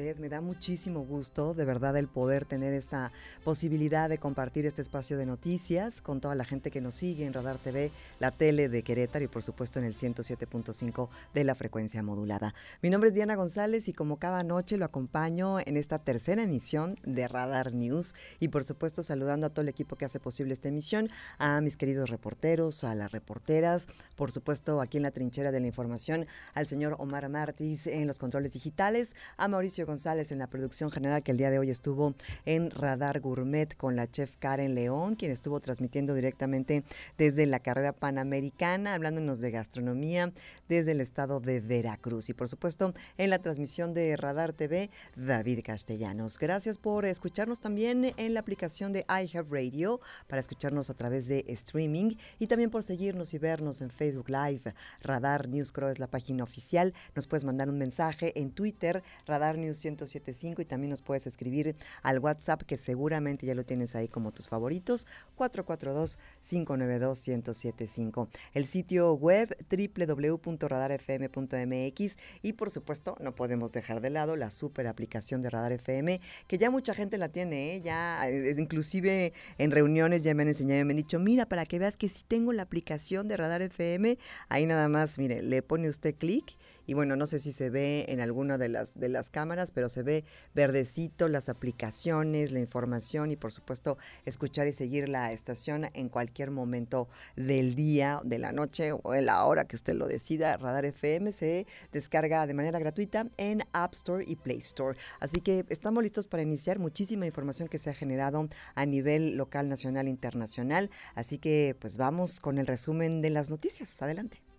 Me da muchísimo gusto, de verdad, el poder tener esta posibilidad de compartir este espacio de noticias con toda la gente que nos sigue en Radar TV, la tele de Querétaro y, por supuesto, en el 107.5 de la frecuencia modulada. Mi nombre es Diana González y, como cada noche, lo acompaño en esta tercera emisión de Radar News y, por supuesto, saludando a todo el equipo que hace posible esta emisión, a mis queridos reporteros, a las reporteras, por supuesto, aquí en la trinchera de la información, al señor Omar Martis en los controles digitales, a Mauricio González en la producción general que el día de hoy estuvo en Radar Gourmet con la chef Karen León, quien estuvo transmitiendo directamente desde la carrera panamericana, hablándonos de gastronomía desde el estado de Veracruz. Y por supuesto, en la transmisión de Radar TV, David Castellanos. Gracias por escucharnos también en la aplicación de iHeartRadio para escucharnos a través de streaming y también por seguirnos y vernos en Facebook Live. Radar News Crow es la página oficial. Nos puedes mandar un mensaje en Twitter, Radar News 1075 y también nos puedes escribir al WhatsApp que seguramente ya lo tienes ahí como tus favoritos, 442-592-1075. El sitio web www.radarfm.mx y por supuesto no podemos dejar de lado la super aplicación de Radar FM que ya mucha gente la tiene, ¿eh? ya es, inclusive en reuniones ya me han enseñado y me han dicho, mira, para que veas que si tengo la aplicación de Radar FM, ahí nada más, mire, le pone usted clic y bueno, no sé si se ve en alguna de las, de las cámaras, pero se ve verdecito las aplicaciones, la información y por supuesto escuchar y seguir la estación en cualquier momento del día, de la noche o en la hora que usted lo decida. Radar FM se descarga de manera gratuita en App Store y Play Store. Así que estamos listos para iniciar muchísima información que se ha generado a nivel local, nacional, internacional. Así que pues vamos con el resumen de las noticias. Adelante.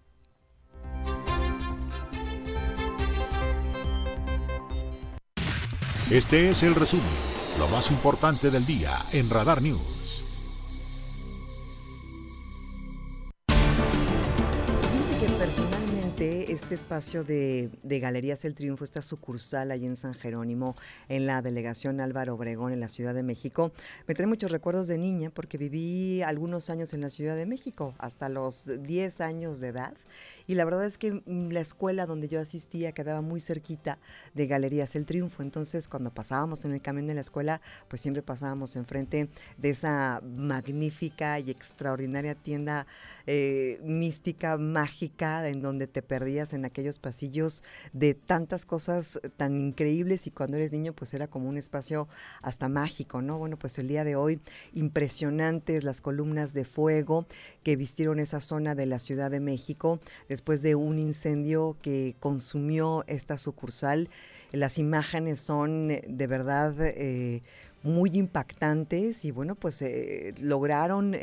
Este es el resumen, lo más importante del día en Radar News. Dice que personalmente este espacio de, Galerías El Triunfo, esta sucursal ahí en San Jerónimo, en la delegación Álvaro Obregón, en la Ciudad de México, me trae muchos recuerdos de niña porque viví algunos años en la Ciudad de México, hasta los 10 años de edad y la verdad es que mm, la escuela donde yo asistía quedaba muy cerquita de Galerías El Triunfo, entonces cuando pasábamos en el camión de la escuela, pues siempre pasábamos enfrente de esa magnífica y extraordinaria tienda eh, mística, mágica, en donde te perdías en aquellos pasillos de tantas cosas tan increíbles y cuando eres niño pues era como un espacio hasta mágico, ¿no? Bueno, pues el día de hoy impresionantes las columnas de fuego que vistieron esa zona de la Ciudad de México después de un incendio que consumió esta sucursal. Las imágenes son eh, de verdad eh, muy impactantes y bueno, pues eh, lograron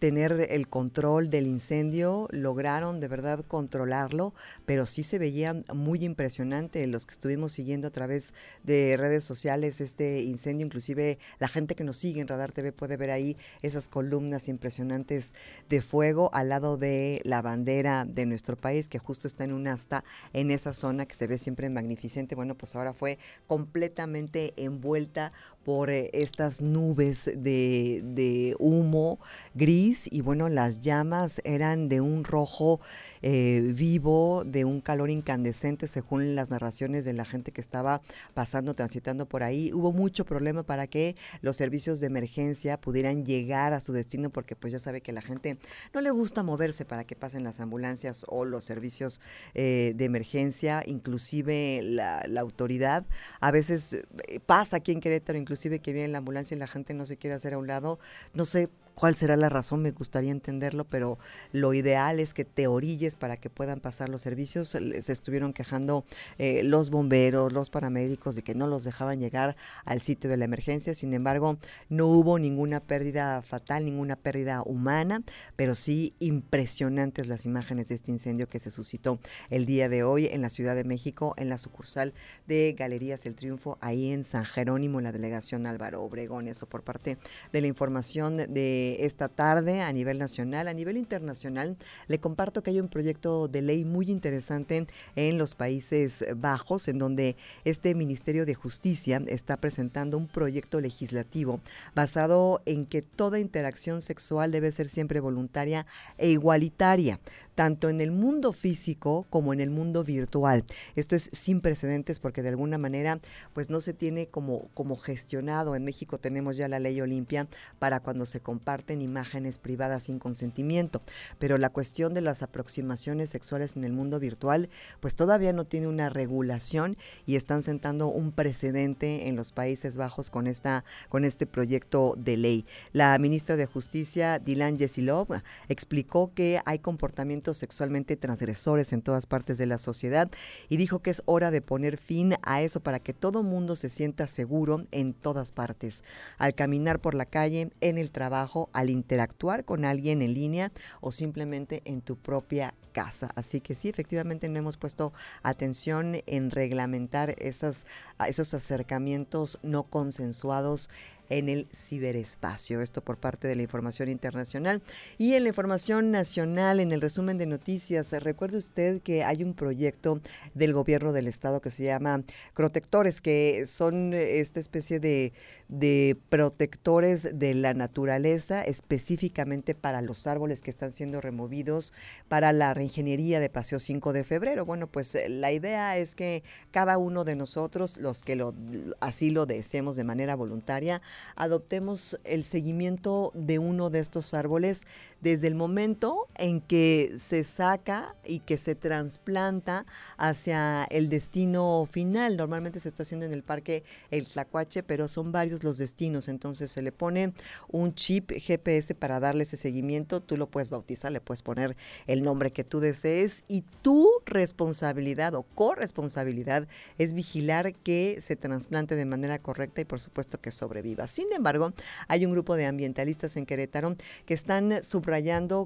tener el control del incendio, lograron de verdad controlarlo, pero sí se veía muy impresionante los que estuvimos siguiendo a través de redes sociales este incendio, inclusive la gente que nos sigue en Radar TV puede ver ahí esas columnas impresionantes de fuego al lado de la bandera de nuestro país que justo está en un asta en esa zona que se ve siempre magnificente. Bueno, pues ahora fue completamente envuelta por eh, estas nubes de, de humo gris y bueno, las llamas eran de un rojo eh, vivo, de un calor incandescente, según las narraciones de la gente que estaba pasando, transitando por ahí. Hubo mucho problema para que los servicios de emergencia pudieran llegar a su destino, porque pues ya sabe que la gente no le gusta moverse para que pasen las ambulancias o los servicios eh, de emergencia, inclusive la, autoridad. A veces pasa aquí en Querétaro, inclusive que viene la ambulancia y la gente no se quiere hacer a un lado. No sé cuál será la razón, me gustaría entenderlo, pero lo ideal es que te orilles para que puedan pasar los servicios. Se estuvieron quejando eh, los bomberos, los paramédicos de que no los dejaban llegar al sitio de la emergencia. Sin embargo, no hubo ninguna pérdida fatal, ninguna pérdida humana, pero sí impresionantes las imágenes de este incendio que se suscitó el día de hoy en la Ciudad de México, en la sucursal de Galerías El Triunfo, ahí en San Jerónimo, en la delegación Álvaro Obregón. Eso por parte de la información de esta tarde a nivel nacional. A nivel internacional, le comparto que hay un proyecto de ley muy interesante en los Países Bajos, en donde este Ministerio de Justicia está presentando un proyecto legislativo basado en que toda interacción sexual debe ser siempre voluntaria e igualitaria tanto en el mundo físico como en el mundo virtual. Esto es sin precedentes porque de alguna manera pues no se tiene como, como gestionado. En México tenemos ya la ley Olimpia para cuando se comparten imágenes privadas sin consentimiento, pero la cuestión de las aproximaciones sexuales en el mundo virtual pues todavía no tiene una regulación y están sentando un precedente en los Países Bajos con esta con este proyecto de ley. La ministra de Justicia Dilan Yesilov explicó que hay comportamientos sexualmente transgresores en todas partes de la sociedad y dijo que es hora de poner fin a eso para que todo mundo se sienta seguro en todas partes, al caminar por la calle, en el trabajo, al interactuar con alguien en línea o simplemente en tu propia casa. Así que sí, efectivamente no hemos puesto atención en reglamentar esas, esos acercamientos no consensuados en el ciberespacio. Esto por parte de la información internacional. Y en la información nacional, en el resumen de noticias, recuerde usted que hay un proyecto del gobierno del estado que se llama Protectores, que son esta especie de, de protectores de la naturaleza, específicamente para los árboles que están siendo removidos para la reingeniería de Paseo 5 de febrero. Bueno, pues la idea es que cada uno de nosotros, los que lo, así lo deseemos de manera voluntaria, adoptemos el seguimiento de uno de estos árboles desde el momento en que se saca y que se trasplanta hacia el destino final. Normalmente se está haciendo en el parque El Tlacuache, pero son varios los destinos, entonces se le pone un chip GPS para darle ese seguimiento, tú lo puedes bautizar, le puedes poner el nombre que tú desees y tu responsabilidad o corresponsabilidad es vigilar que se trasplante de manera correcta y por supuesto que sobreviva. Sin embargo, hay un grupo de ambientalistas en Querétaro que están subrayando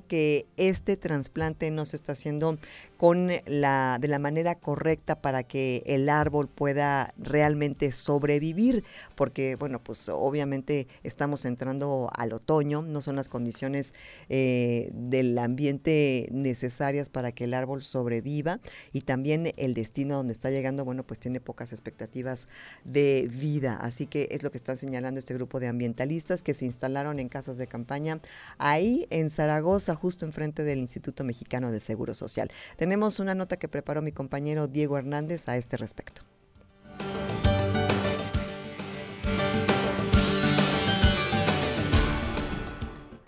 que este trasplante no se está haciendo con la de la manera correcta para que el árbol pueda realmente sobrevivir, porque bueno, pues obviamente estamos entrando al otoño, no son las condiciones eh, del ambiente necesarias para que el árbol sobreviva y también el destino donde está llegando, bueno, pues tiene pocas expectativas de vida, así que es lo que están señalando este grupo de ambientalistas que se instalaron en casas de campaña ahí en Zaragoza, justo enfrente del Instituto Mexicano del Seguro Social. Tenemos una nota que preparó mi compañero Diego Hernández a este respecto.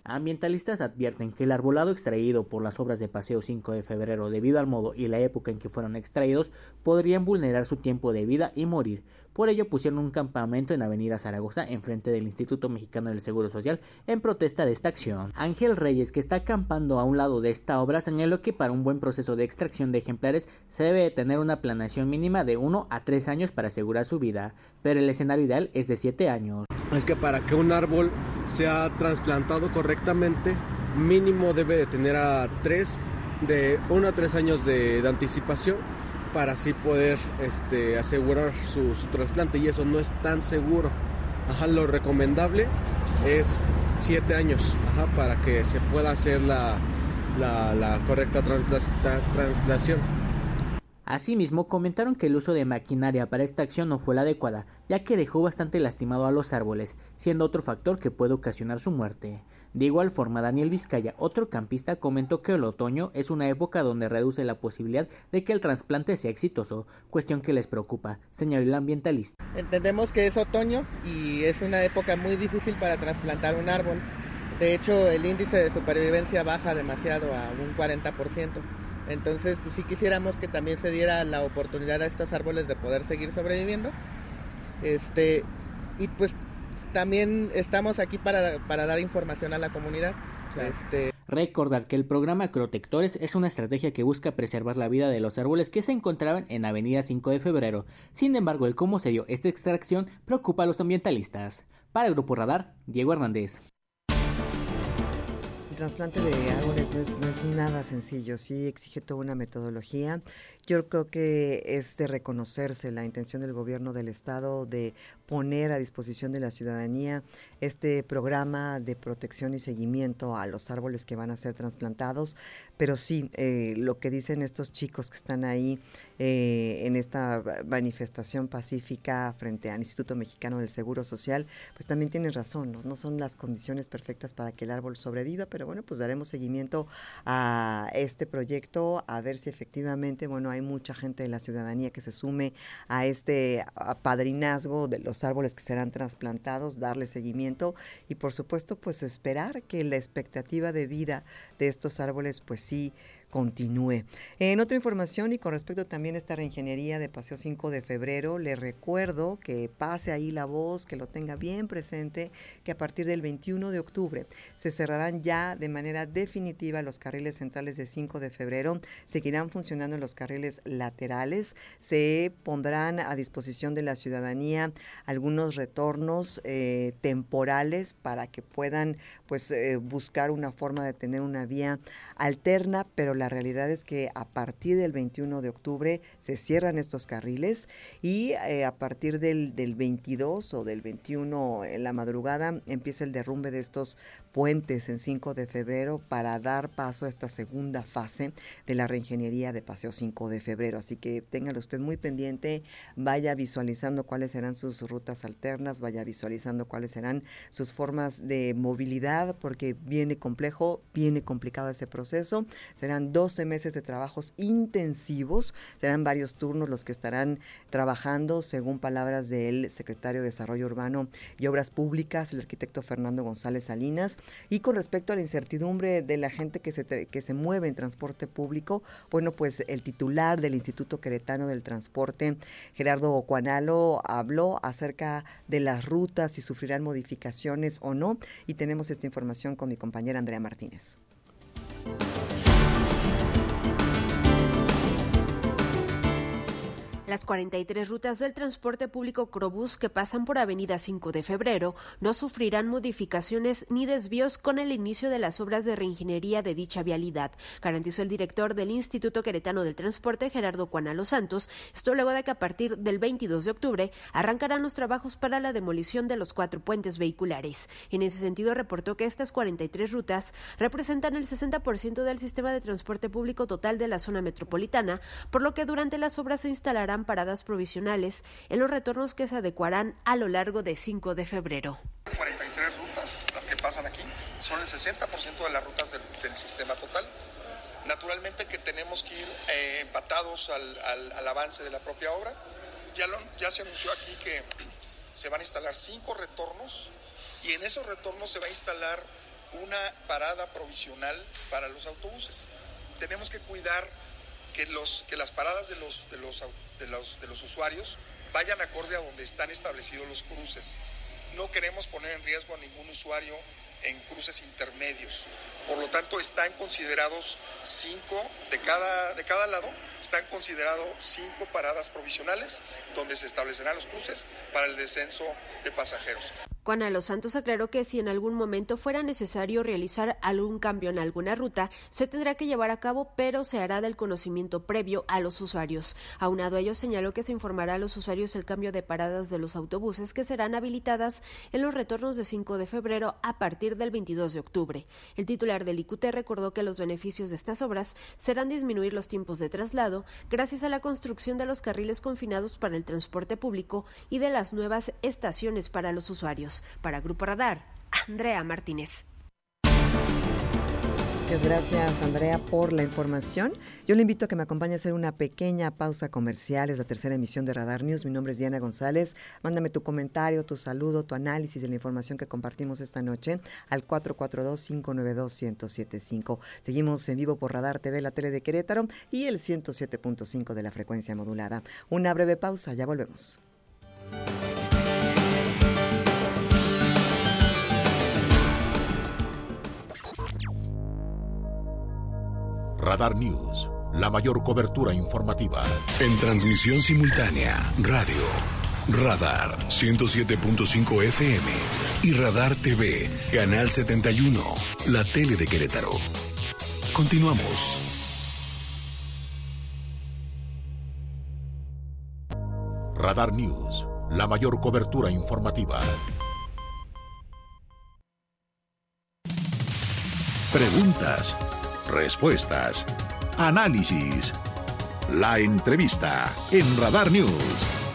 Ambientalistas advierten que el arbolado extraído por las obras de Paseo 5 de febrero debido al modo y la época en que fueron extraídos podrían vulnerar su tiempo de vida y morir. Por ello pusieron un campamento en Avenida Zaragoza enfrente del Instituto Mexicano del Seguro Social en protesta de esta acción. Ángel Reyes, que está acampando a un lado de esta obra, señaló que para un buen proceso de extracción de ejemplares se debe tener una planeación mínima de 1 a 3 años para asegurar su vida, pero el escenario ideal es de 7 años. Es que para que un árbol sea trasplantado correctamente, mínimo debe de tener a 3 de 1 a 3 años de anticipación para así poder este, asegurar su, trasplante y eso no es tan seguro. Ajá, lo recomendable es 7 años para que se pueda hacer la, la, correcta transplantación. Asimismo, comentaron que el uso de maquinaria para esta acción no fue la adecuada, ya que dejó bastante lastimado a los árboles, siendo otro factor que puede ocasionar su muerte. De igual forma, Daniel Vizcaya, otro campista, comentó que el otoño es una época donde reduce la posibilidad de que el trasplante sea exitoso, cuestión que les preocupa, señaló el ambientalista. Entendemos que es otoño y es una época muy difícil para trasplantar un árbol. De hecho, el índice de supervivencia baja demasiado a un 40%. Entonces, pues sí quisiéramos que también se diera la oportunidad a estos árboles de poder seguir sobreviviendo. Este, y pues también estamos aquí para, para dar información a la comunidad. Este... Recordar que el programa Protectores es una estrategia que busca preservar la vida de los árboles que se encontraban en Avenida 5 de Febrero. Sin embargo, el cómo se dio esta extracción preocupa a los ambientalistas. Para el Grupo Radar, Diego Hernández. El trasplante de árboles no es, no es nada sencillo, sí exige toda una metodología. Yo creo que es de reconocerse la intención del gobierno del estado de poner a disposición de la ciudadanía este programa de protección y seguimiento a los árboles que van a ser trasplantados. Pero sí, eh, lo que dicen estos chicos que están ahí eh, en esta manifestación pacífica frente al Instituto Mexicano del Seguro Social, pues también tienen razón, ¿no? no son las condiciones perfectas para que el árbol sobreviva, pero bueno, pues daremos seguimiento a este proyecto, a ver si efectivamente, bueno, hay mucha gente de la ciudadanía que se sume a este padrinazgo de los árboles que serán trasplantados, darle seguimiento y por supuesto pues esperar que la expectativa de vida de estos árboles pues sí continúe. En otra información y con respecto también a esta reingeniería de Paseo 5 de febrero, le recuerdo que pase ahí la voz, que lo tenga bien presente, que a partir del 21 de octubre se cerrarán ya de manera definitiva los carriles centrales de 5 de febrero, seguirán funcionando los carriles laterales, se pondrán a disposición de la ciudadanía algunos retornos eh, temporales para que puedan pues eh, buscar una forma de tener una vía alterna, pero la realidad es que a partir del 21 de octubre se cierran estos carriles y eh, a partir del, del 22 o del 21 en la madrugada empieza el derrumbe de estos puentes en 5 de febrero para dar paso a esta segunda fase de la reingeniería de Paseo 5 de febrero. Así que téngalo usted muy pendiente, vaya visualizando cuáles serán sus rutas alternas, vaya visualizando cuáles serán sus formas de movilidad, porque viene complejo, viene complicado ese proceso. Serán 12 meses de trabajos intensivos, serán varios turnos los que estarán trabajando, según palabras del secretario de Desarrollo Urbano y Obras Públicas, el arquitecto Fernando González Salinas. Y con respecto a la incertidumbre de la gente que se, que se mueve en transporte público, bueno, pues el titular del Instituto Queretano del Transporte, Gerardo Ocuanalo, habló acerca de las rutas, si sufrirán modificaciones o no, y tenemos esta información con mi compañera Andrea Martínez. Las 43 rutas del transporte público Crobús que pasan por Avenida 5 de Febrero no sufrirán modificaciones ni desvíos con el inicio de las obras de reingeniería de dicha vialidad, garantizó el director del Instituto Queretano del Transporte, Gerardo Cuanalo Santos. Esto luego de que a partir del 22 de octubre arrancarán los trabajos para la demolición de los cuatro puentes vehiculares. En ese sentido, reportó que estas 43 rutas representan el 60% del sistema de transporte público total de la zona metropolitana, por lo que durante las obras se paradas provisionales en los retornos que se adecuarán a lo largo de 5 de febrero. 43 rutas las que pasan aquí, son el 60% de las rutas del, sistema total. Naturalmente que tenemos que ir eh, empatados al, avance de la propia obra. Ya, ya se anunció aquí que se van a instalar cinco retornos y en esos retornos se va a instalar una parada provisional para los autobuses. Tenemos que cuidar que, los, que las paradas de los, de los de los, de los usuarios vayan acorde a donde están establecidos los cruces. No queremos poner en riesgo a ningún usuario en cruces intermedios. Por lo tanto, están considerados cinco de cada, de cada lado, están considerados cinco paradas provisionales donde se establecerán los cruces para el descenso de pasajeros. Juana Los Santos aclaró que si en algún momento fuera necesario realizar algún cambio en alguna ruta, se tendrá que llevar a cabo, pero se hará del conocimiento previo a los usuarios. Aunado a ello, señaló que se informará a los usuarios el cambio de paradas de los autobuses que serán habilitadas en los retornos de 5 de febrero a partir del 22 de octubre. El titular del IQT recordó que los beneficios de estas obras serán disminuir los tiempos de traslado gracias a la construcción de los carriles confinados para el transporte público y de las nuevas estaciones para los usuarios. Para Grupo Radar, Andrea Martínez. Muchas gracias, Andrea, por la información. Yo le invito a que me acompañe a hacer una pequeña pausa comercial. Es la tercera emisión de Radar News. Mi nombre es Diana González. Mándame tu comentario, tu saludo, tu análisis de la información que compartimos esta noche al 442-592-1075. Seguimos en vivo por Radar TV, la tele de Querétaro y el 107.5 de la frecuencia modulada. Una breve pausa, ya volvemos. Radar News, la mayor cobertura informativa. En transmisión simultánea, radio, Radar 107.5 FM y Radar TV, Canal 71, la tele de Querétaro. Continuamos. Radar News, la mayor cobertura informativa. Preguntas, respuestas, análisis. La entrevista en Radar News.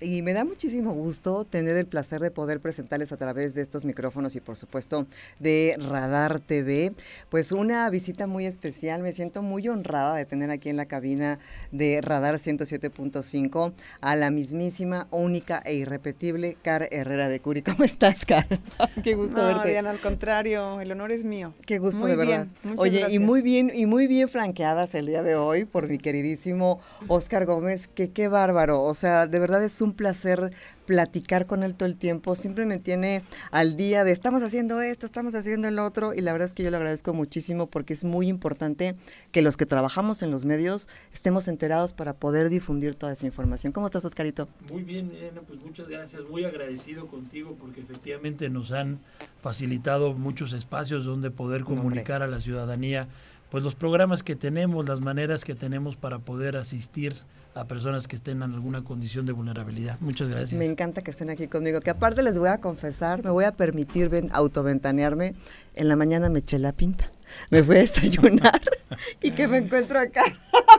Y me da muchísimo gusto tener el placer de poder presentarles a través de estos micrófonos y por supuesto de Radar TV, pues una visita muy especial. Me siento muy honrada de tener aquí en la cabina de Radar 107.5 a la mismísima, única e irrepetible Car Herrera de Curi. ¿Cómo estás, Car? Qué gusto no, verte. Diana, al contrario, el honor es mío. Qué gusto, de verdad. Oye, y muy bien, y muy bien flanqueadas el día de hoy por mi queridísimo Oscar Gómez, que qué bárbaro. O sea, de verdad es un placer platicar con él todo el tiempo. Siempre me tiene al día de estamos haciendo esto, estamos haciendo el otro. Y la verdad es que yo le agradezco muchísimo porque es muy importante que los que trabajamos en los medios estemos enterados para poder difundir toda esa información. ¿Cómo estás, Oscarito? Muy bien, pues muchas gracias. Muy agradecido contigo porque efectivamente nos han facilitado muchos espacios donde poder comunicar a la ciudadanía pues los programas que tenemos, las maneras que tenemos para poder asistir a personas que estén en alguna condición de vulnerabilidad. Muchas gracias. Me encanta que estén aquí conmigo, que aparte les voy a confesar, me voy a permitir autoventanearme, en la mañana me eché la pinta me fui a desayunar y que me encuentro acá.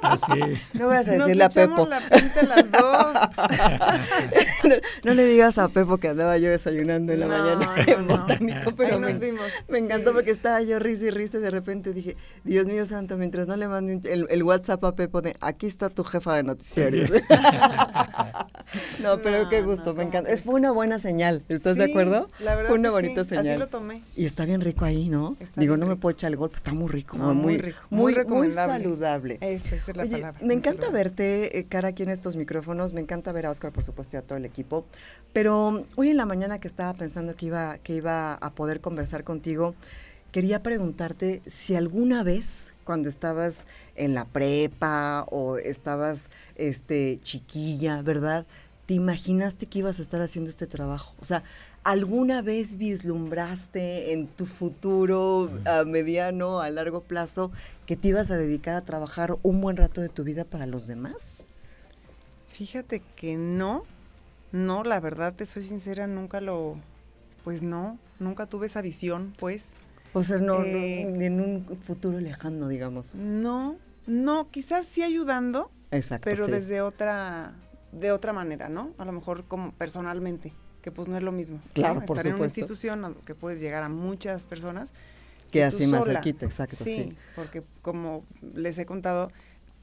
Así. No voy a decirle a Pepo. La pinta las dos. no, le digas a Pepo que andaba yo desayunando en la mañana no, pero me, vimos. me encantó porque estaba yo risa y risa y de repente dije, Dios mío santo, mientras no le mande el, el, WhatsApp a Pepo de aquí está tu jefa de noticiarios. no, pero qué gusto, me encanta. Es, fue una buena señal, ¿estás de acuerdo? La verdad fue una bonita señal. Así lo tomé. Y está bien rico ahí, ¿no? Digo, no me puedo echar el golpe, está muy rico, muy, rico, muy, muy, saludable. Esa, es la palabra. Me encanta verte, eh, cara, aquí en estos micrófonos, me encanta ver a Oscar, por supuesto, y a todo el equipo, pero hoy en la mañana que estaba pensando que iba, que iba a poder conversar contigo, quería preguntarte si alguna vez cuando estabas en la prepa o estabas este chiquilla, ¿verdad? ¿Te imaginaste que ibas a estar haciendo este trabajo? O sea, ¿alguna vez vislumbraste en tu futuro a mediano, a largo plazo, que te ibas a dedicar a trabajar un buen rato de tu vida para los demás? Fíjate que no, no, la verdad te soy sincera, nunca lo, pues no, nunca tuve esa visión, pues. O sea, no, eh, en un futuro lejano, digamos. No, no, quizás sí ayudando, Exacto, pero desde otra de otra manera, ¿no? A lo mejor como personalmente, que pues no es lo mismo. Claro, por Estar supuesto. en una institución que puedes llegar a muchas personas. Que así más cerquita, exacto, sí, porque como les he contado,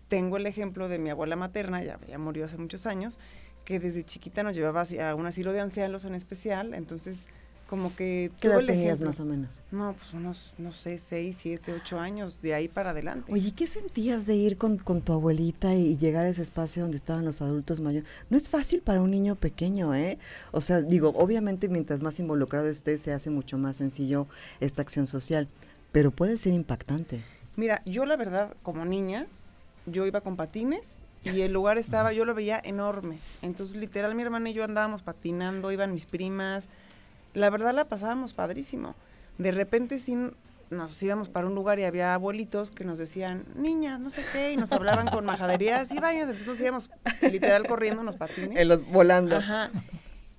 tengo el ejemplo de mi abuela materna, ya, ya murió hace muchos años, que desde chiquita nos llevaba a un asilo de ancianos en especial, entonces como que... ¿Qué edad tenías más o menos? No, pues unos, no sé, seis, siete, ocho años, de ahí para adelante. Oye, ¿qué sentías de ir con, tu abuelita y, llegar a ese espacio donde estaban los adultos mayores? No es fácil para un niño pequeño, ¿eh? O sea, digo, obviamente mientras más involucrado esté, se hace mucho más sencillo esta acción social, pero puede ser impactante. Mira, yo la verdad, como niña, yo iba con patines y el lugar estaba, yo lo veía enorme. Entonces, literal, mi hermana y yo andábamos patinando, iban mis primas, la verdad la pasábamos padrísimo. De repente sí nos íbamos para un lugar y había abuelitos que nos decían, niñas, no sé qué, y nos hablaban con majaderías y vayas, entonces nos íbamos literal corriendo patines. En los, volando. Ajá.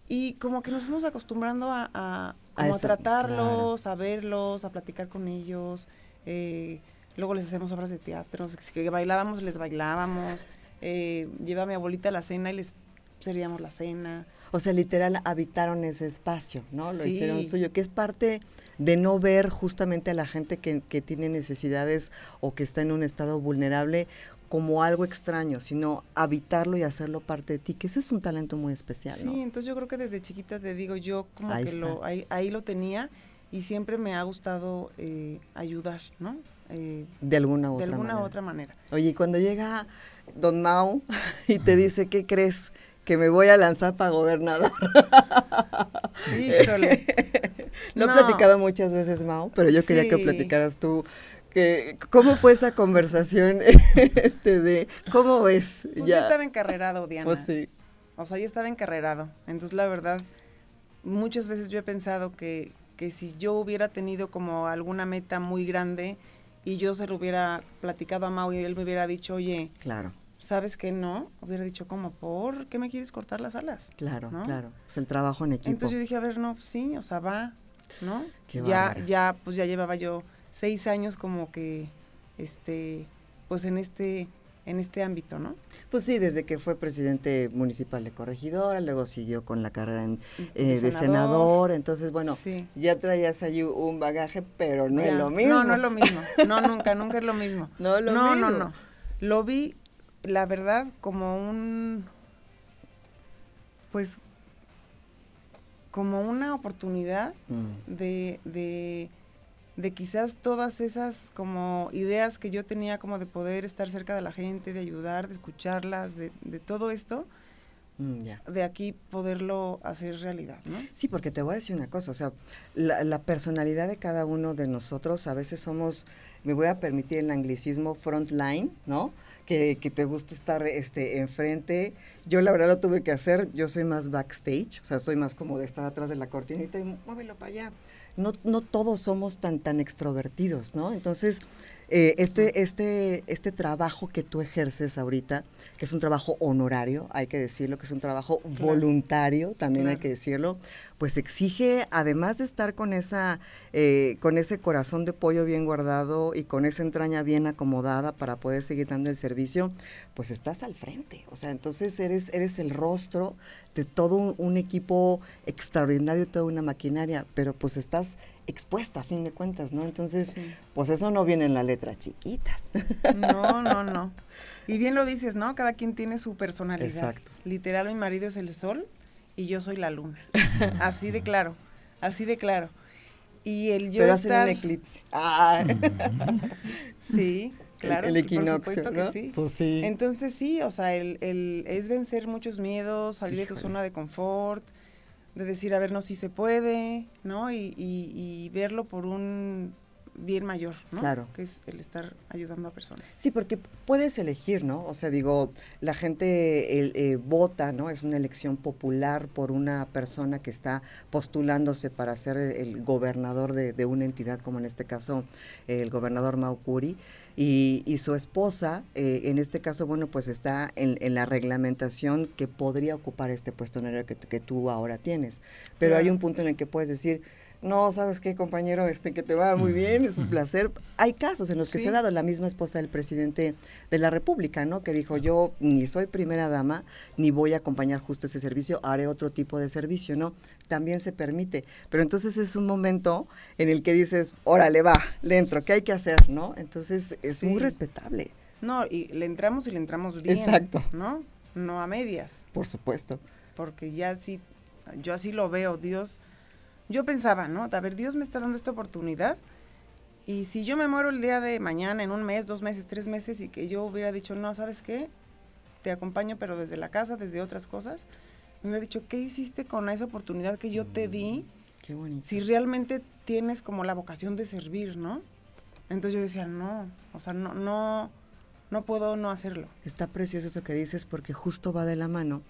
Y como que nos fuimos acostumbrando a, a, como a, tratarlos, a verlos, a platicar con ellos. Eh, luego les hacemos obras de teatro, que bailábamos, les bailábamos. Eh, lleva a mi abuelita a la cena y les seríamos la cena. O sea, literal habitaron ese espacio, ¿no? Lo hicieron suyo, que es parte de no ver justamente a la gente que, que tiene necesidades o que está en un estado vulnerable como algo extraño, sino habitarlo y hacerlo parte de ti, que ese es un talento muy especial, Sí, entonces yo creo que desde chiquita te digo, yo como que lo, ahí, ahí, lo tenía y siempre me ha gustado eh, ayudar, ¿no? Eh, de alguna, de otra, alguna manera. otra manera. Oye, cuando llega Don Mau y te dice, ¿qué crees? Que me voy a lanzar para gobernador. Híjole. Lo he platicado muchas veces, Mau, pero yo quería que platicaras tú ¿Cómo fue esa conversación este de cómo ves? Pues ya estaba encarrerado, Diana. Pues sí. O sea, ya estaba encarrerado. Entonces, la verdad, muchas veces yo he pensado que, que si yo hubiera tenido como alguna meta muy grande y yo se lo hubiera platicado a Mau y él me hubiera dicho, oye, claro. ¿Sabes qué no? Hubiera dicho, ¿cómo? ¿Por qué me quieres cortar las alas? Claro, claro. Es el trabajo en equipo. Entonces yo dije, a ver, no, pues sí, o sea, va, ¿no? ya, ya, pues ya llevaba yo seis años como que, este, pues en este, en este ámbito, ¿no? Pues sí, desde que fue presidente municipal de Corregidora, luego siguió con la carrera eh, de, senador. entonces bueno, ya traías ahí un bagaje, pero no es lo mismo. No, no es lo mismo, no, nunca, nunca es lo mismo. No, lo no, no, no, lo vi, la verdad, como un, pues, como una oportunidad mm. de, de de quizás todas esas como ideas que yo tenía como de poder estar cerca de la gente, de ayudar, de escucharlas, de, de todo esto, mm, de aquí poderlo hacer realidad, ¿no? Sí, porque te voy a decir una cosa, o sea, la, la, personalidad de cada uno de nosotros a veces somos, me voy a permitir el anglicismo frontline, ¿no? Que, que, te gusta estar este enfrente. Yo la verdad lo tuve que hacer, yo soy más backstage, o sea, soy más como de estar atrás de la cortinita y muévelo para allá no, no todos somos tan, tan extrovertidos, ¿no? Entonces, eh, este, este, este trabajo que tú ejerces ahorita, que es un trabajo honorario, hay que decirlo, que es un trabajo voluntario, también hay que decirlo, pues exige, además de estar con esa, eh, con ese corazón de pollo bien guardado y con esa entraña bien acomodada para poder seguir dando el servicio, pues estás al frente. O sea, entonces eres, eres el rostro de todo un, equipo extraordinario, toda una maquinaria, pero pues estás expuesta a fin de cuentas, ¿no? Entonces, pues eso no viene en las letras chiquitas. No, no, no. Y bien lo dices, ¿no? Cada quien tiene su personalidad. Exacto. Literal, mi marido es el sol y yo soy la luna. así de claro, así de claro. Y el yo Pero estar... un eclipse. Ah. sí, claro. El, equinoccio, por supuesto que sí. Pues sí. Entonces sí, o sea, el, el, es vencer muchos miedos, salir de tu zona de confort, de decir, a ver, no, si se puede, ¿no? Y, y, y verlo por un bien mayor, ¿no? Claro. Que es el estar ayudando a personas. Sí, porque puedes elegir, ¿no? O sea, digo, la gente eh, vota, ¿no? Es una elección popular por una persona que está postulándose para ser el gobernador de, una entidad, como en este caso el gobernador Maucuri. Y, y, su esposa, eh, en este caso, bueno, pues está en, la reglamentación que podría ocupar este puesto honorario que, que tú ahora tienes. Pero hay un punto en el que puedes decir, no, ¿sabes qué, compañero? Este, que te va muy bien, es un placer. Hay casos en los que se ha dado la misma esposa del presidente de la República, ¿no? Que dijo, yo ni soy primera dama, ni voy a acompañar justo ese servicio, haré otro tipo de servicio, ¿no? También se permite. Pero entonces es un momento en el que dices, órale, va, le entro, ¿qué hay que hacer, no? Entonces es muy respetable. No, y le entramos y le entramos bien. Exacto. ¿No? No a medias. Por supuesto. Porque ya sí, yo así lo veo, Dios yo pensaba, ¿no? A ver, Dios me está dando esta oportunidad. Y si yo me muero el día de mañana, en un mes, dos meses, tres meses, y que yo hubiera dicho, no, ¿sabes qué? Te acompaño, pero desde la casa, desde otras cosas, me hubiera dicho, ¿qué hiciste con esa oportunidad que yo te di? Mm, qué bonito. Si realmente tienes como la vocación de servir, ¿no? Entonces yo decía, no, o sea, no, no, no puedo no hacerlo. Está precioso eso que dices porque justo va de la mano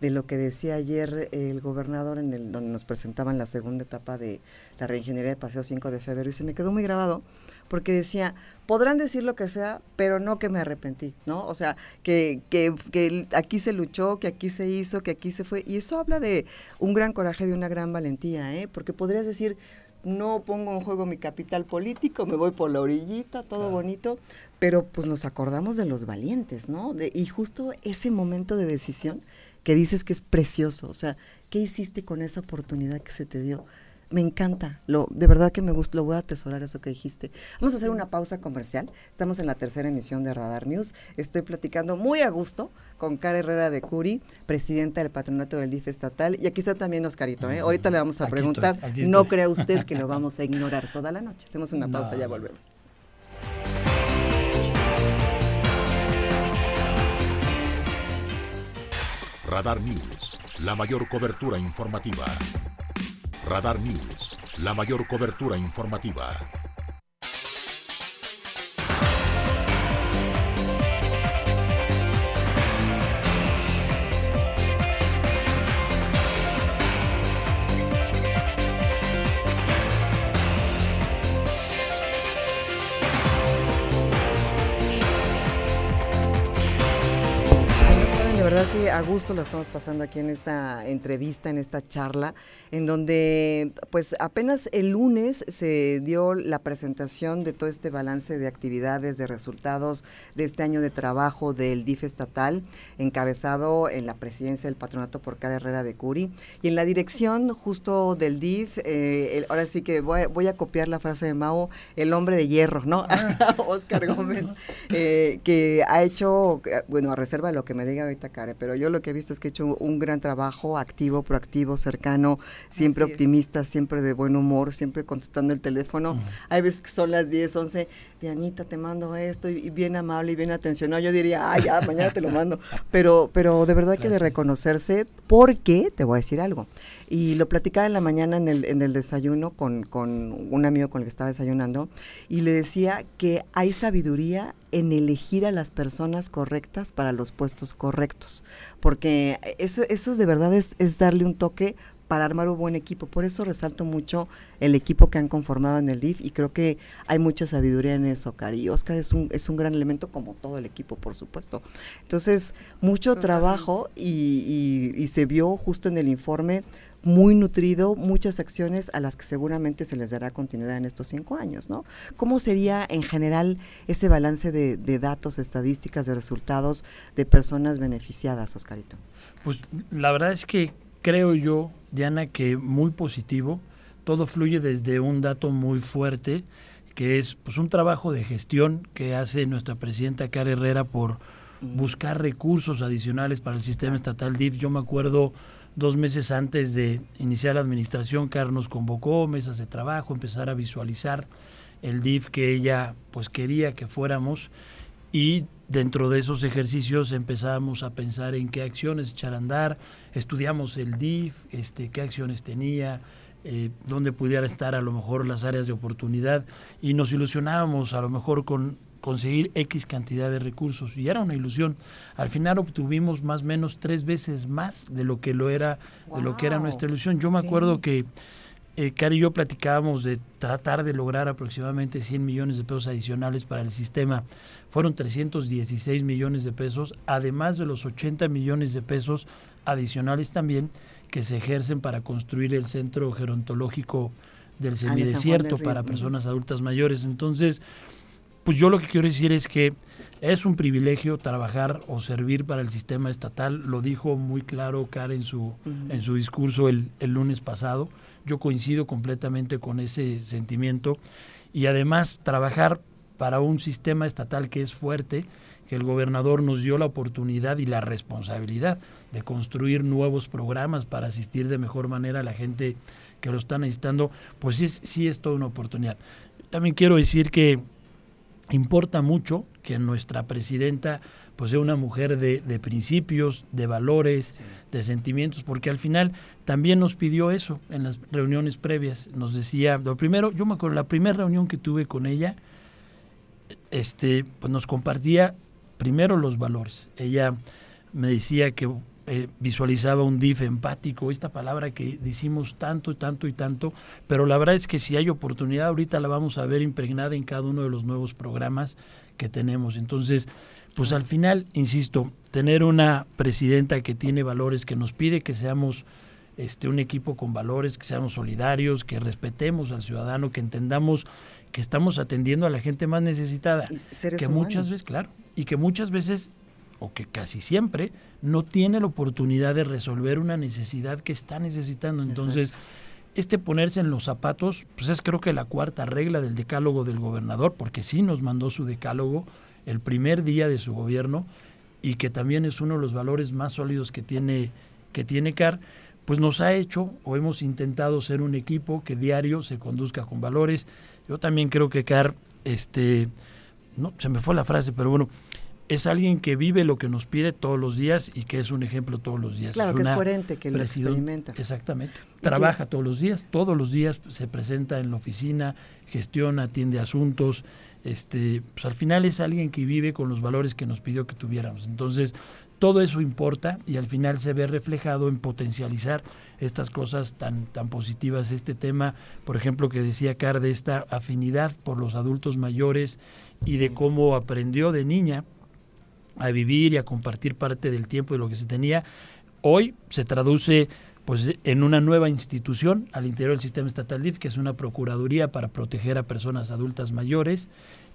de lo que decía ayer el gobernador en el donde nos presentaban la segunda etapa de la reingeniería de Paseo 5 de febrero y se me quedó muy grabado porque decía, podrán decir lo que sea, pero no que me arrepentí, ¿no? O sea, que, que, que aquí se luchó, que aquí se hizo, que aquí se fue. Y eso habla de un gran coraje, de una gran valentía, ¿eh? Porque podrías decir, no pongo en juego mi capital político, me voy por la orillita, todo bonito, pero pues nos acordamos de los valientes, ¿no? De, y justo ese momento de decisión que dices que es precioso. O sea, ¿qué hiciste con esa oportunidad que se te dio? Me encanta, lo, de verdad que me gusta, lo voy a atesorar eso que dijiste. Vamos a hacer una pausa comercial. Estamos en la tercera emisión de Radar News. Estoy platicando muy a gusto con Cara Herrera de Curi, presidenta del patronato del DIF estatal. Y aquí está también Oscarito. ¿eh? Ahorita le vamos a preguntar. No crea usted que lo vamos a ignorar toda la noche. Hacemos una pausa, ya volvemos. Radar News, la mayor cobertura informativa. Radar News, la mayor cobertura informativa. A gusto lo estamos pasando aquí en esta entrevista, en esta charla, en donde pues apenas el lunes se dio la presentación de todo este balance de actividades, de resultados de este año de trabajo del DIF estatal, encabezado en la presidencia del patronato por Cara Herrera de Curi, y en la dirección justo del DIF, eh, ahora sí que voy, a copiar la frase de Mao, el hombre de hierro, ¿no? Oscar Gómez, eh, que ha hecho, bueno, a reserva de lo que me diga ahorita pero yo lo que he visto es que he hecho un gran trabajo activo, proactivo, cercano, siempre optimista, siempre de buen humor, siempre contestando el teléfono. Hay veces que son las 10, 11, Dianita, te mando esto, y, bien amable y bien atencionado. Yo diría, ah, ya, mañana te lo mando. Pero, pero de verdad que de reconocerse, porque, te voy a decir algo, y lo platicaba en la mañana en el, en el desayuno con, con un amigo con el que estaba desayunando, y le decía que hay sabiduría en elegir a las personas correctas para los puestos correctos, porque eso, eso de verdad es, es darle un toque para armar un buen equipo. Por eso resalto mucho el equipo que han conformado en el DIF y creo que hay mucha sabiduría en eso, Cari. Oscar es un, es un gran elemento como todo el equipo, por supuesto. Entonces, mucho trabajo y, y, se vio justo en el informe muy nutrido, muchas acciones a las que seguramente se les dará continuidad en estos cinco años, ¿no? ¿Cómo sería en general ese balance de, de datos, estadísticas, de resultados de personas beneficiadas, Oscarito? Pues la verdad es que creo yo, Diana, que muy positivo. Todo fluye desde un dato muy fuerte, que es pues un trabajo de gestión que hace nuestra presidenta Cara Herrera por buscar recursos adicionales para el sistema estatal DIF. Yo me acuerdo dos meses antes de iniciar la administración, Car nos convocó, mesas de trabajo, empezar a visualizar el DIF que ella pues quería que fuéramos. Y dentro de esos ejercicios empezamos a pensar en qué acciones echar a andar, estudiamos el DIF, este, qué acciones tenía, eh, dónde pudiera estar a lo mejor las áreas de oportunidad. Y nos ilusionábamos a lo mejor con conseguir X cantidad de recursos y era una ilusión. Al final obtuvimos más o menos tres veces más de lo que lo era, de lo que era nuestra ilusión. Yo me acuerdo que eh, Cari y yo platicábamos de tratar de lograr aproximadamente 100 millones de pesos adicionales para el sistema. Fueron 316 millones de pesos, además de los 80 millones de pesos adicionales también que se ejercen para construir el centro gerontológico del ah, semidesierto para personas adultas mayores. Entonces, pues yo lo que quiero decir es que es un privilegio trabajar o servir para el sistema estatal, lo dijo muy claro Karen en su, en su discurso el, el lunes pasado. Yo coincido completamente con ese sentimiento. Y además trabajar para un sistema estatal que es fuerte, que el gobernador nos dio la oportunidad y la responsabilidad de construir nuevos programas para asistir de mejor manera a la gente que lo está necesitando, pues sí, sí es toda una oportunidad. También quiero decir que importa mucho que nuestra presidenta pues sea una mujer de, de principios, de valores, de sentimientos, porque al final también nos pidió eso en las reuniones previas. Nos decía, lo primero, yo me acuerdo, la primera reunión que tuve con ella, este, pues nos compartía primero los valores. Ella me decía que eh, visualizaba un DIF empático, esta palabra que decimos tanto y tanto y tanto, pero la verdad es que si hay oportunidad ahorita la vamos a ver impregnada en cada uno de los nuevos programas que tenemos. Entonces, pues al final, insisto, tener una presidenta que tiene valores, que nos pide que seamos este, un equipo con valores, que seamos solidarios, que respetemos al ciudadano, que entendamos que estamos atendiendo a la gente más necesitada, que muchas veces, claro, y que muchas veces o que casi siempre no tiene la oportunidad de resolver una necesidad que está necesitando. Entonces, este ponerse en los zapatos, pues es creo que la cuarta regla del decálogo del gobernador, porque sí nos mandó su decálogo el primer día de su gobierno y que también es uno de los valores más sólidos que tiene, que tiene CAR, pues nos ha hecho o hemos intentado ser un equipo que diario se conduzca con valores. Yo también creo que CAR, este, no, se me fue la frase, pero bueno, es alguien que vive lo que nos pide todos los días y que es un ejemplo todos los días. Claro, es que es coherente, que lo experimenta. Exactamente. Trabaja todos los días, todos los días se presenta en la oficina, gestiona, atiende asuntos. Este, pues al final es alguien que vive con los valores que nos pidió que tuviéramos. Entonces, todo eso importa y al final se ve reflejado en potencializar estas cosas tan, tan positivas. Este tema, por ejemplo, que decía Car, de esta afinidad por los adultos mayores y de cómo aprendió de niña a vivir y a compartir parte del tiempo de lo que se tenía, hoy se traduce pues en una nueva institución al interior del sistema estatal DIF, que es una procuraduría para proteger a personas adultas mayores,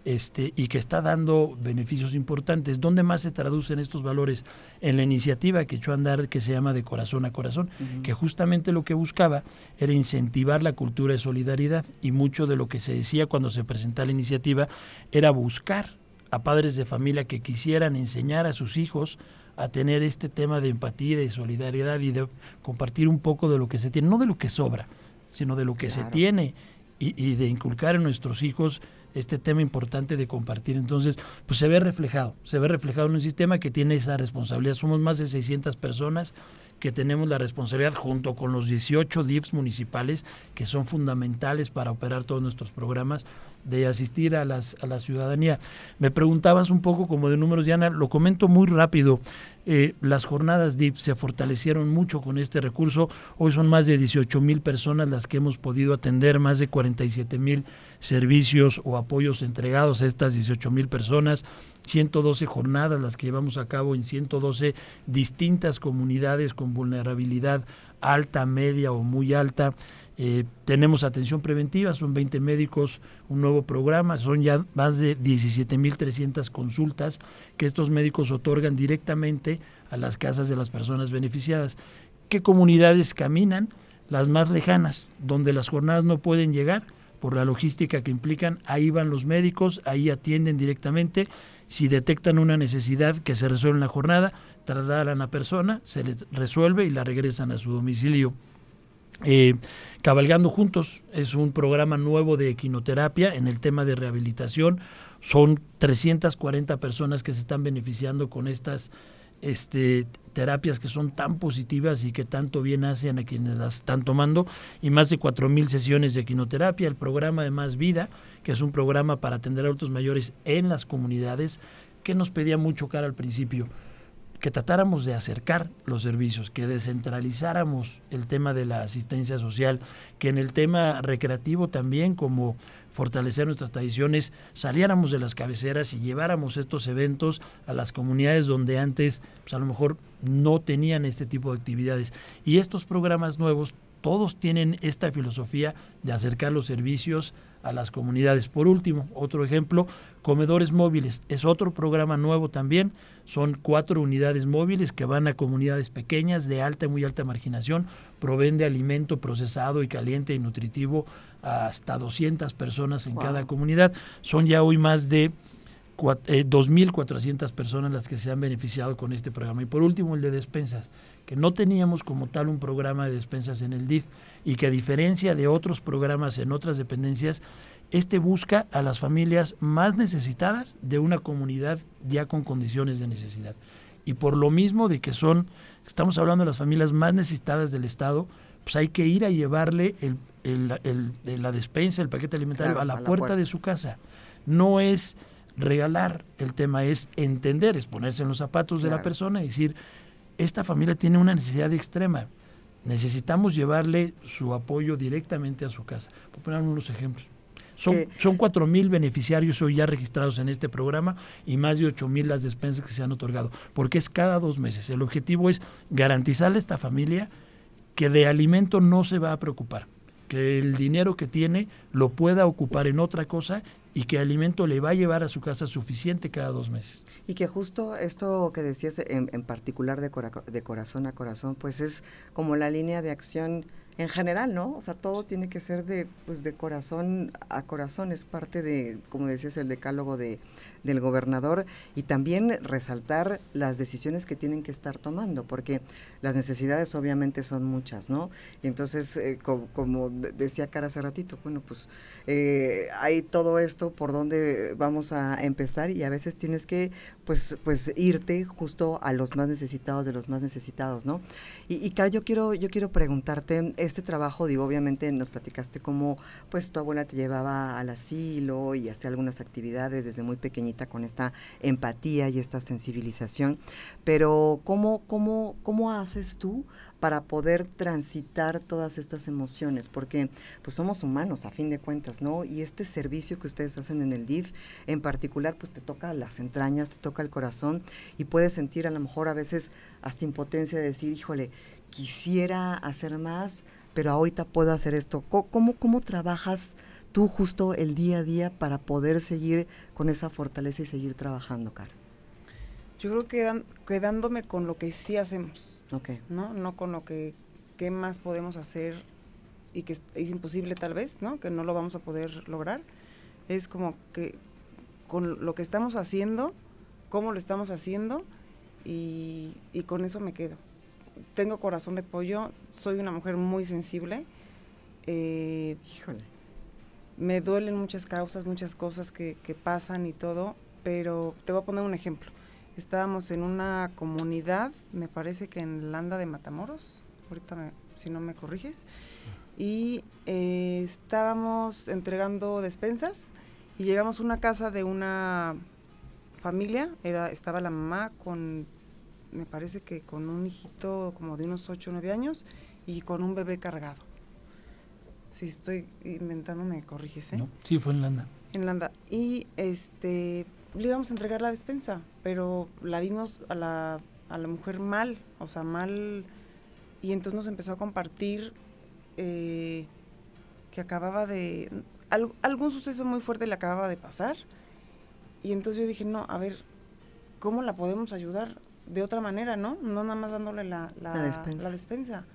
este, y que está dando beneficios importantes. ¿Dónde más se traducen estos valores? En la iniciativa que echó a andar que se llama De Corazón a Corazón, que justamente lo que buscaba era incentivar la cultura de solidaridad y mucho de lo que se decía cuando se presentaba la iniciativa era buscar a padres de familia que quisieran enseñar a sus hijos a tener este tema de empatía, de solidaridad y de compartir un poco de lo que se tiene, no de lo que sobra, sino de lo que se tiene y, y, de inculcar en nuestros hijos este tema importante de compartir. Entonces, pues se ve reflejado, se ve reflejado en un sistema que tiene esa responsabilidad. Somos más de 600 personas que tenemos la responsabilidad junto con los 18 DIFs municipales que son fundamentales para operar todos nuestros programas de asistir a, las, a la ciudadanía. Me preguntabas un poco como de números, Diana, lo comento muy rápido. Eh, las jornadas DIF se fortalecieron mucho con este recurso. Hoy son más de 18 mil personas las que hemos podido atender, más de 47 mil servicios o apoyos entregados a estas 18 mil personas, 112 jornadas las que llevamos a cabo en 112 distintas comunidades vulnerabilidad alta, media o muy alta. Eh, tenemos atención preventiva, son 20 médicos, un nuevo programa, son ya más de 17.300 consultas que estos médicos otorgan directamente a las casas de las personas beneficiadas. ¿Qué comunidades caminan? Las más lejanas, donde las jornadas no pueden llegar por la logística que implican, ahí van los médicos, ahí atienden directamente. Si detectan una necesidad que se resuelve en la jornada, trasladan a la persona, se les resuelve y la regresan a su domicilio. Eh, Cabalgando Juntos es un programa nuevo de equinoterapia en el tema de rehabilitación. Son 340 personas que se están beneficiando con estas este, terapias que son tan positivas y que tanto bien hacen a quienes las están tomando y más de 4.000 sesiones de equinoterapia, el programa de Más Vida, que es un programa para atender a adultos mayores en las comunidades, que nos pedía mucho cara al principio que tratáramos de acercar los servicios, que descentralizáramos el tema de la asistencia social, que en el tema recreativo también, como fortalecer nuestras tradiciones, saliéramos de las cabeceras y lleváramos estos eventos a las comunidades donde antes pues a lo mejor no tenían este tipo de actividades. Y estos programas nuevos, todos tienen esta filosofía de acercar los servicios a las comunidades. Por último, otro ejemplo, comedores móviles. Es otro programa nuevo también. Son cuatro unidades móviles que van a comunidades pequeñas de alta y muy alta marginación. Proveen de alimento procesado y caliente y nutritivo a hasta 200 personas en cada comunidad. Son ya hoy más de 2.400 eh, personas las que se han beneficiado con este programa. Y por último, el de despensas, que no teníamos como tal un programa de despensas en el DIF y que a diferencia de otros programas en otras dependencias, este busca a las familias más necesitadas de una comunidad ya con condiciones de necesidad. Y por lo mismo de que son, estamos hablando de las familias más necesitadas del Estado, pues hay que ir a llevarle el, la despensa, el paquete alimentario a, la puerta de su casa. No es regalar, el tema es entender, es ponerse en los zapatos de la persona y decir, esta familia tiene una necesidad extrema, necesitamos llevarle su apoyo directamente a su casa. Por poner unos ejemplos. Son, son 4 mil beneficiarios hoy ya registrados en este programa y más de 8 mil las despensas que se han otorgado, porque es cada dos meses. El objetivo es garantizarle a esta familia que de alimento no se va a preocupar, que el dinero que tiene lo pueda ocupar en otra cosa y que alimento le va a llevar a su casa suficiente cada dos meses. Y que justo esto que decías en, particular de, de corazón a corazón, pues es como la línea de acción en general, ¿no? O sea, todo tiene que ser de, pues, de corazón a corazón, es parte de, como decías, el decálogo de, del gobernador y también resaltar las decisiones que tienen que estar tomando, porque las necesidades obviamente son muchas, ¿no? Y entonces, eh, como, decía Cara hace ratito, bueno, pues eh, hay todo esto por donde vamos a empezar y a veces tienes que, pues, pues irte justo a los más necesitados de los más necesitados, ¿no? Y, y Cara, yo quiero, yo quiero preguntarte, este trabajo, digo, obviamente nos platicaste cómo, pues, tu abuela te llevaba al asilo y hacía algunas actividades desde muy pequeña con esta empatía y esta sensibilización, pero ¿cómo, cómo, cómo haces tú para poder transitar todas estas emociones, porque pues somos humanos a fin de cuentas, ¿no? Y este servicio que ustedes hacen en el DIF, en particular, pues te toca las entrañas, te toca el corazón y puedes sentir a lo mejor a veces hasta impotencia de decir, híjole, quisiera hacer más, pero ahorita puedo hacer esto. ¿Cómo, cómo trabajas tú justo el día a día para poder seguir con esa fortaleza y seguir trabajando, Cara? Yo creo que quedándome con lo que sí hacemos. Okay. ¿No? No con lo que qué más podemos hacer y que es, imposible tal vez, ¿no? Que no lo vamos a poder lograr. Es como que con lo que estamos haciendo, cómo lo estamos haciendo y, y con eso me quedo. Tengo corazón de pollo, soy una mujer muy sensible. Eh, Híjole me duelen muchas causas, muchas cosas que, pasan y todo, pero te voy a poner un ejemplo. Estábamos en una comunidad, me parece que en Landa de Matamoros, ahorita si no me corriges, y eh, estábamos entregando despensas y llegamos a una casa de una familia, era, estaba la mamá con, me parece que con un hijito como de unos 8 o 9 años y con un bebé cargado si estoy inventando, me corriges, ¿eh? sí, fue en Landa. En Landa. Y este, le íbamos a entregar la despensa, pero la vimos a la, a la mujer mal, o sea, mal. Y entonces nos empezó a compartir eh, que acababa de. algún suceso muy fuerte le acababa de pasar. Y entonces yo dije, no, a ver, ¿cómo la podemos ayudar de otra manera, no? No nada más dándole la, la, La despensa.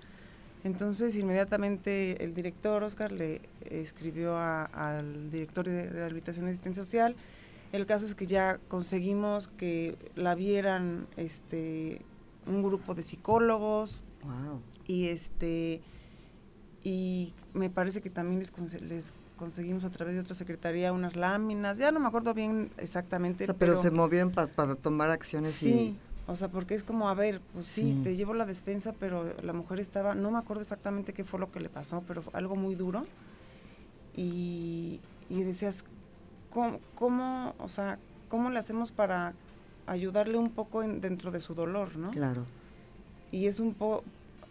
Entonces, inmediatamente el director, Oscar, le escribió al director de rehabilitación y asistencia social. El caso es que ya conseguimos que la vieran este, un grupo de psicólogos. Y este y me parece que también les, conseguimos a través de otra secretaría unas láminas, ya no me acuerdo bien exactamente. pero, se movían para tomar acciones sí, o sea, porque es como, a ver, pues sí, te llevo la despensa, pero la mujer estaba, no me acuerdo exactamente qué fue lo que le pasó, pero fue algo muy duro. Y, y decías, ¿cómo, ¿cómo, o sea, cómo le hacemos para ayudarle un poco dentro de su dolor, ¿no? Claro. Y es un, po,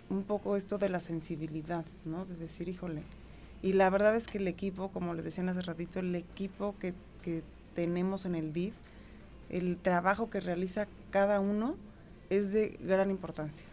un poco esto de la sensibilidad, ¿no? De decir, híjole. Y la verdad es que el equipo, como le decían hace ratito, el equipo que, que tenemos en el DIF, el trabajo que realiza cada uno es de gran importancia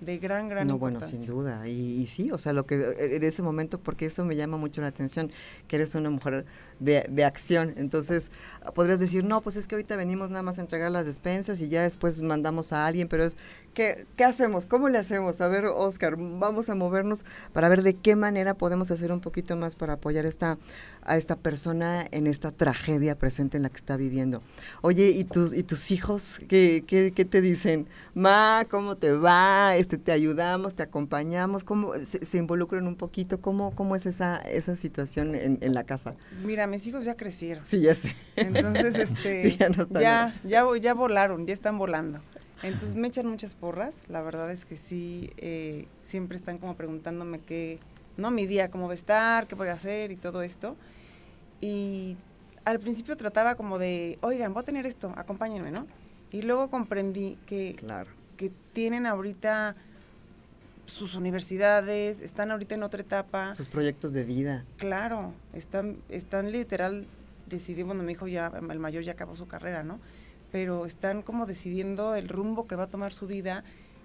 de gran, gran no, bueno, sin duda. Y, sí, o sea, lo que e, en ese momento, porque eso me llama mucho la atención, que eres una mujer de, de, acción. Entonces, podrías decir, no, pues es que ahorita venimos nada más a entregar las despensas y ya después mandamos a alguien, pero es, ¿qué, qué hacemos? ¿Cómo le hacemos? A ver, Oscar, vamos a movernos para ver de qué manera podemos hacer un poquito más para apoyar esta, a esta persona en esta tragedia presente en la que está viviendo. Oye, ¿y tus, y tus hijos qué, qué, qué te dicen? Ma, ¿cómo te va? Este, ¿Te ayudamos? ¿Te acompañamos? ¿Cómo se, involucran un poquito? ¿Cómo, cómo es esa, esa situación en, en la casa? Mira, mis hijos ya crecieron. Sí, ya sé. Entonces, este, ya, ya, ya, ya, volaron, ya están volando. Entonces me echan muchas porras. La verdad es que sí, eh, siempre están como preguntándome qué, ¿no? Mi día, cómo va a estar, qué voy a hacer y todo esto. Y al principio trataba como de, oigan, voy a tener esto, acompáñenme, ¿no? Y luego comprendí que, claro. Que tienen ahorita sus universidades, están ahorita en otra etapa. Sus proyectos de vida. Claro, están, están literal decidiendo, bueno, mi hijo ya, el mayor ya acabó su carrera, ¿no? Pero están como decidiendo el rumbo que va a tomar su vida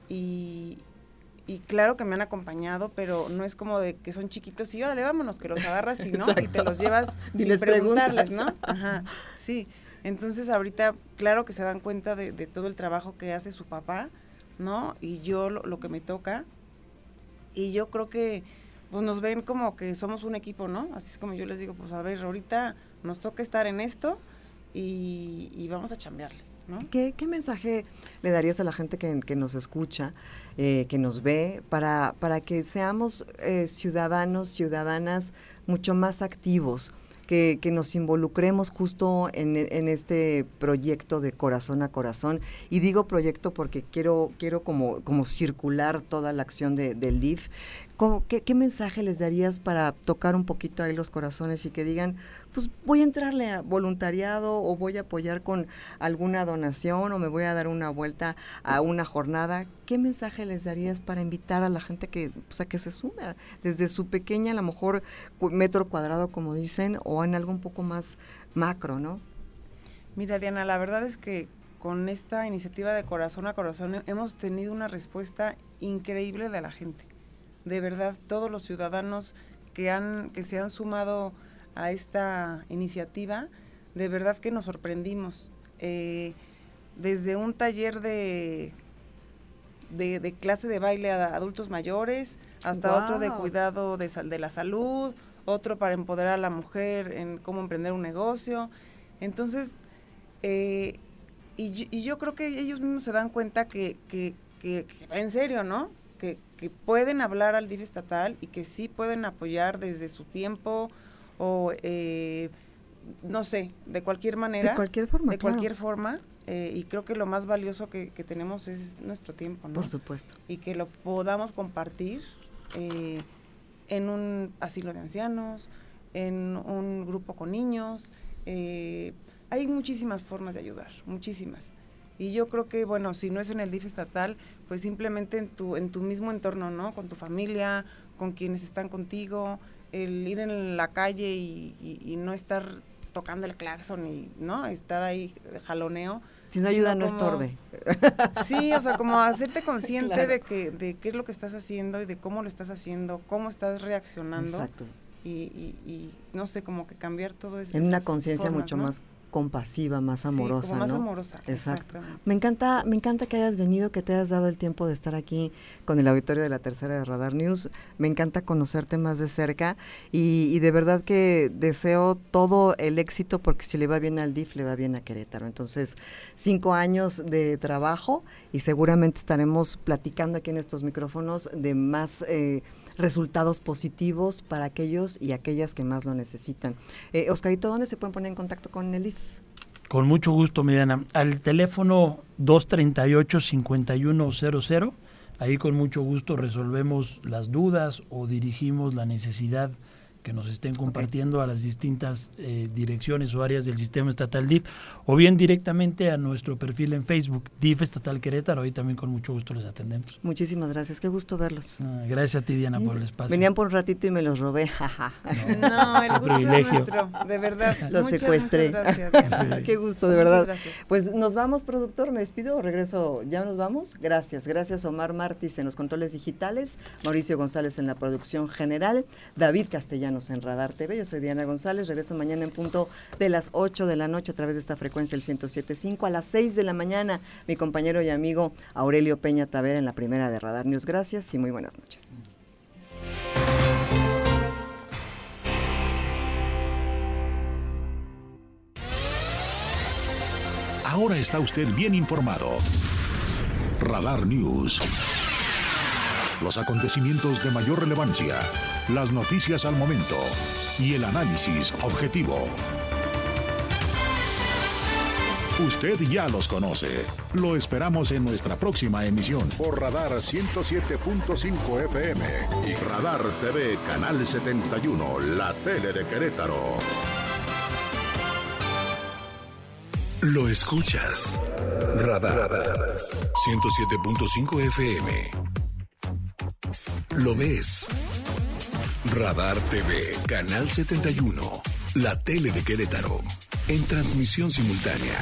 y, y claro que me han acompañado, pero no es como de que son chiquitos y órale, vámonos, que los agarras y no, y te los llevas sin preguntarles, ¿no? Ajá, sí. Entonces ahorita, claro que se dan cuenta de, todo el trabajo que hace su papá, ¿no? Y yo lo, que me toca. Y yo creo que pues nos ven como que somos un equipo, ¿no? Así es como yo les digo, pues a ver, ahorita nos toca estar en esto y, vamos a chambearle. ¿no? ¿Qué, mensaje le darías a la gente que, nos escucha, eh, que nos ve, para, para que seamos eh, ciudadanos, ciudadanas mucho más activos? Que, nos involucremos justo en, este proyecto de corazón a corazón. Y digo proyecto porque quiero, quiero como, como circular toda la acción del DIF. Qué, mensaje les darías para tocar un poquito ahí los corazones y que digan, pues voy a entrarle a voluntariado o voy a apoyar con alguna donación o me voy a dar una vuelta a una jornada. ¿Qué mensaje les darías para invitar a la gente que, o que se sume desde su pequeña, a lo mejor metro cuadrado, como dicen, o en algo un poco más macro, ¿no? Mira, Diana, la verdad es que con esta iniciativa de corazón a corazón hemos tenido una respuesta increíble de la gente. De verdad, todos los ciudadanos que han que se han sumado a esta iniciativa, de verdad que nos sorprendimos. Eh, desde un taller de, de, clase de baile a adultos mayores, hasta otro de cuidado de, de la salud, otro para empoderar a la mujer en cómo emprender un negocio. Entonces, eh, y, yo creo que ellos mismos se dan cuenta que, que, que, en serio, ¿no? Que, pueden hablar al DIF estatal y que sí pueden apoyar desde su tiempo, o eh, no sé, de cualquier manera. De cualquier forma. De cualquier forma. Eh, y creo que lo más valioso que, tenemos es nuestro tiempo, ¿no? Por supuesto. Y que lo podamos compartir eh, en un asilo de ancianos, en un grupo con niños. hay muchísimas formas de ayudar, muchísimas. Y yo creo que, bueno, si no es en el DIF estatal, pues simplemente en tu, en tu mismo entorno, ¿no? Con tu familia, con quienes están contigo, el ir en la calle y, no estar tocando el claxon y no estar ahí jaloneo si no ayuda no estorbe sí o sea como hacerte consciente de que de qué es lo que estás haciendo y de cómo lo estás haciendo cómo estás reaccionando Exacto. Y, no sé como que cambiar todo eso en una conciencia mucho más compasiva, más amorosa, sí, más amorosa. Exacto. Me encanta, me encanta que hayas venido, que te hayas dado el tiempo de estar aquí con el auditorio de la tercera de Radar News. Me encanta conocerte más de cerca y, de verdad que deseo todo el éxito porque si le va bien al DIF, le va bien a Querétaro. Entonces, cinco años de trabajo y seguramente estaremos platicando aquí en estos micrófonos de más... Eh, resultados positivos para aquellos y aquellas que más lo necesitan. Eh, Oscarito, ¿dónde se pueden poner en contacto con el IF? Con mucho gusto, Mediana. Al teléfono 238-5100, ahí con mucho gusto resolvemos las dudas o dirigimos la necesidad que nos estén compartiendo a las distintas eh, direcciones o áreas del sistema estatal DIF, o bien directamente a nuestro perfil en Facebook, DIF Estatal Querétaro, ahí también con mucho gusto les atendemos. Muchísimas gracias, qué gusto verlos. Ah, gracias a ti, Diana, por el espacio. Venían por un ratito y me los robé, jaja. No, el gusto es nuestro, de verdad. Los secuestré. qué gusto, de verdad. Pues nos vamos, productor, me despido, regreso, ya nos vamos. Gracias, gracias Omar Martis en los controles digitales, Mauricio González en la producción general, David Castellano en Radar TV. Yo soy Diana González. Regreso mañana en punto de las 8 de la noche a través de esta frecuencia, el 107.5. A las 6 de la mañana, mi compañero y amigo Aurelio Peña Tavera en la primera de Radar News. Gracias y muy buenas noches. Ahora está usted bien informado. Radar News. Los acontecimientos de mayor relevancia las noticias al momento y el análisis objetivo. Usted ya los conoce. Lo esperamos en nuestra próxima emisión por Radar 107.5 FM y Radar TV Canal 71, la tele de Querétaro. Lo escuchas. Radar 107.5 FM. Lo ves. Radar TV, Canal 71, la tele de Querétaro, en transmisión simultánea.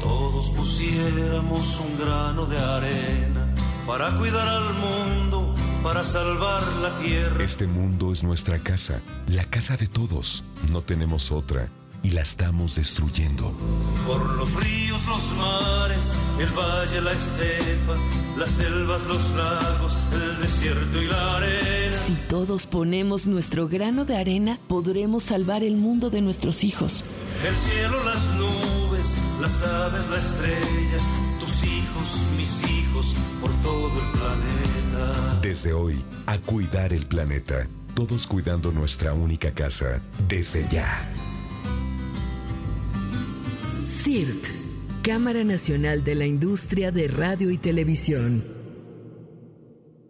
Todos pusiéramos un grano de arena para cuidar al mundo, para salvar la tierra. Este mundo es nuestra casa, la casa de todos. No tenemos otra y la estamos destruyendo. Por los ríos, los mares, el valle, la estepa, las selvas, los lagos, el desierto y la arena. Si todos ponemos nuestro grano de arena, podremos salvar el mundo de nuestros hijos. El cielo, las nubes, las aves, la estrella, tus hijos, mis hijos, por todo el planeta. Desde hoy, a cuidar el planeta. Todos cuidando nuestra única casa, desde ya. CIRT, Cámara Nacional de la Industria de Radio y Televisión.